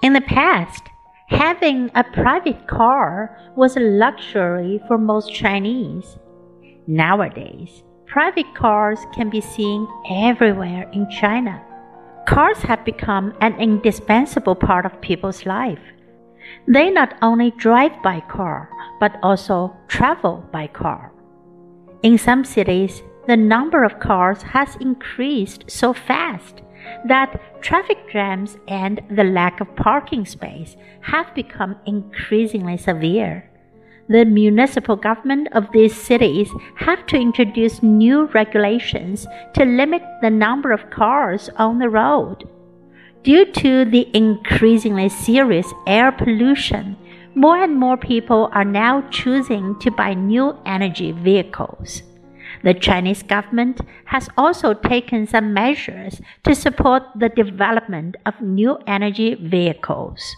In the past, having a private car was a luxury for most Chinese. Nowadays, private cars can be seen everywhere in China. Cars have become an indispensable part of people's life. They not only drive by car, but also travel by car. In some cities, the number of cars has increased so fast that traffic jams and the lack of parking space have become increasingly severe. The municipal government of these cities have to introduce new regulations to limit the number of cars on the road. Due to the increasingly serious air pollution, more and more people are now choosing to buy new energy vehicles. The Chinese government has also taken some measures to support the development of new energy vehicles.